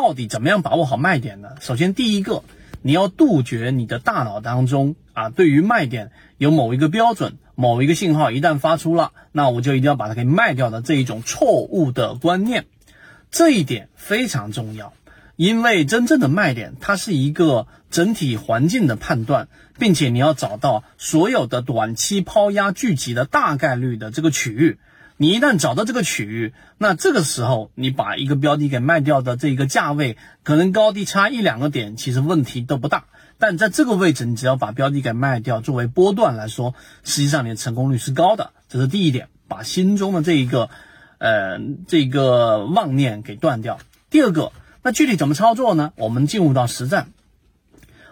到底怎么样把握好卖点呢？首先，第一个，你要杜绝你的大脑当中啊，对于卖点有某一个标准、某一个信号，一旦发出了，那我就一定要把它给卖掉的这一种错误的观念，这一点非常重要。因为真正的卖点，它是一个整体环境的判断，并且你要找到所有的短期抛压聚集的大概率的这个区域。你一旦找到这个区域，那这个时候你把一个标的给卖掉的这个价位，可能高低差一两个点，其实问题都不大。但在这个位置，你只要把标的给卖掉，作为波段来说，实际上你的成功率是高的。这是第一点，把心中的这一个，呃，这个妄念给断掉。第二个。那具体怎么操作呢？我们进入到实战，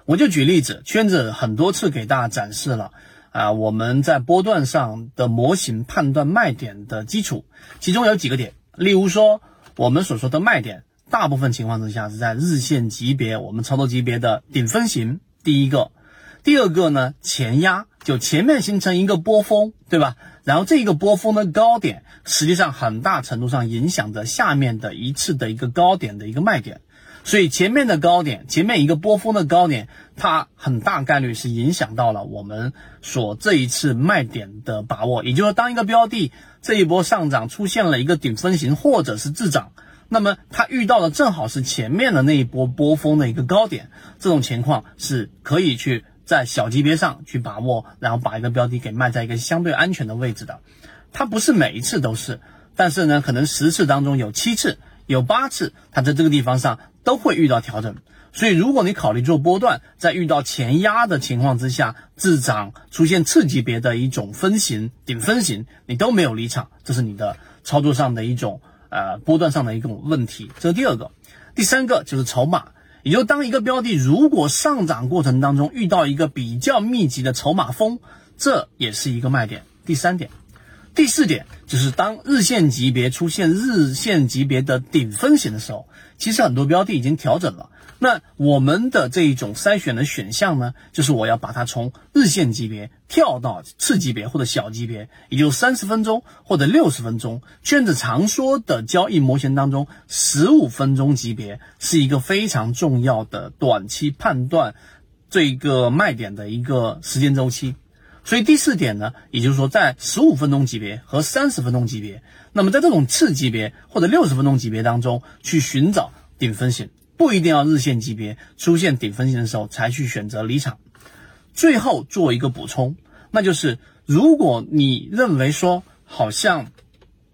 我就举例子，圈子很多次给大家展示了啊，我们在波段上的模型判断卖点的基础，其中有几个点，例如说我们所说的卖点，大部分情况之下是在日线级别，我们操作级别的顶分型，第一个，第二个呢前压，就前面形成一个波峰，对吧？然后这个波峰的高点，实际上很大程度上影响着下面的一次的一个高点的一个卖点，所以前面的高点，前面一个波峰的高点，它很大概率是影响到了我们所这一次卖点的把握。也就是说，当一个标的这一波上涨出现了一个顶分型或者是滞涨，那么它遇到的正好是前面的那一波波峰的一个高点，这种情况是可以去。在小级别上去把握，然后把一个标的给卖在一个相对安全的位置的，它不是每一次都是，但是呢，可能十次当中有七次、有八次，它在这个地方上都会遇到调整。所以，如果你考虑做波段，在遇到前压的情况之下，滞涨出现次级别的一种分型、顶分型，你都没有离场，这是你的操作上的一种呃波段上的一种问题。这是第二个，第三个就是筹码。也就当一个标的如果上涨过程当中遇到一个比较密集的筹码峰，这也是一个卖点。第三点，第四点就是当日线级别出现日线级别的顶分型的时候，其实很多标的已经调整了。那我们的这一种筛选的选项呢，就是我要把它从日线级别跳到次级别或者小级别，也就三十分钟或者六十分钟。圈子常说的交易模型当中，十五分钟级别是一个非常重要的短期判断这个卖点的一个时间周期。所以第四点呢，也就是说在十五分钟级别和三十分钟级别，那么在这种次级别或者六十分钟级别当中去寻找顶分型。不一定要日线级别出现顶分型的时候才去选择离场。最后做一个补充，那就是如果你认为说好像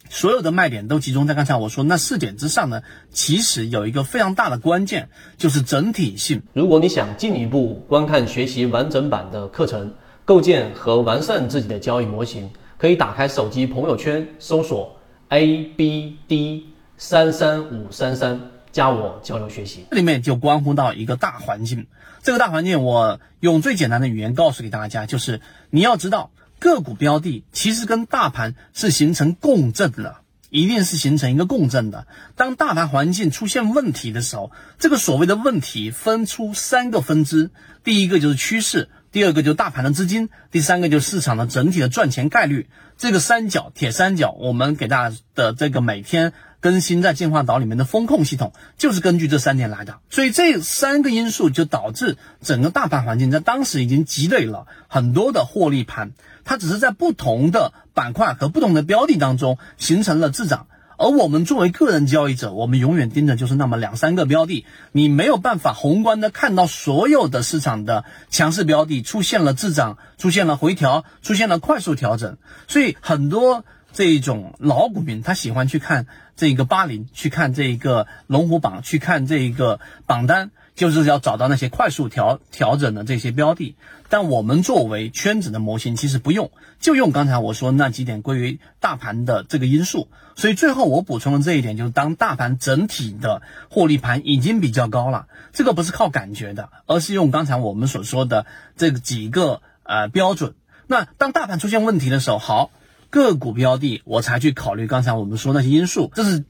所有的卖点都集中在刚才我说那四点之上呢，其实有一个非常大的关键就是整体性。如果你想进一步观看学习完整版的课程，构建和完善自己的交易模型，可以打开手机朋友圈搜索 A B D 三三五三三。加我交流学习，这里面就关乎到一个大环境。这个大环境，我用最简单的语言告诉给大家，就是你要知道，个股标的其实跟大盘是形成共振的，一定是形成一个共振的。当大盘环境出现问题的时候，这个所谓的问题分出三个分支，第一个就是趋势，第二个就是大盘的资金，第三个就是市场的整体的赚钱概率。这个三角铁三角，我们给大家的这个每天。更新在进化岛里面的风控系统，就是根据这三点来的。所以这三个因素就导致整个大盘环境在当时已经积累了很多的获利盘，它只是在不同的板块和不同的标的当中形成了滞涨。而我们作为个人交易者，我们永远盯着就是那么两三个标的，你没有办法宏观的看到所有的市场的强势标的出现了滞涨，出现了回调，出现了快速调整。所以很多这一种老股民他喜欢去看。这个八零去看这一个龙虎榜，去看这一个榜单，就是要找到那些快速调调整的这些标的。但我们作为圈子的模型，其实不用，就用刚才我说那几点归于大盘的这个因素。所以最后我补充的这一点，就是当大盘整体的获利盘已经比较高了，这个不是靠感觉的，而是用刚才我们所说的这几个呃标准。那当大盘出现问题的时候，好。个股标的，我才去考虑刚才我们说那些因素，这是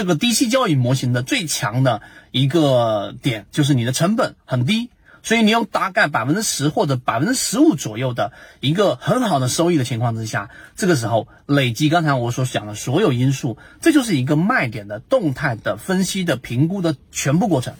这个低息交易模型的最强的一个点，就是你的成本很低，所以你有大概百分之十或者百分之十五左右的一个很好的收益的情况之下，这个时候累积刚才我所讲的所有因素，这就是一个卖点的动态的分析的评估的全部过程。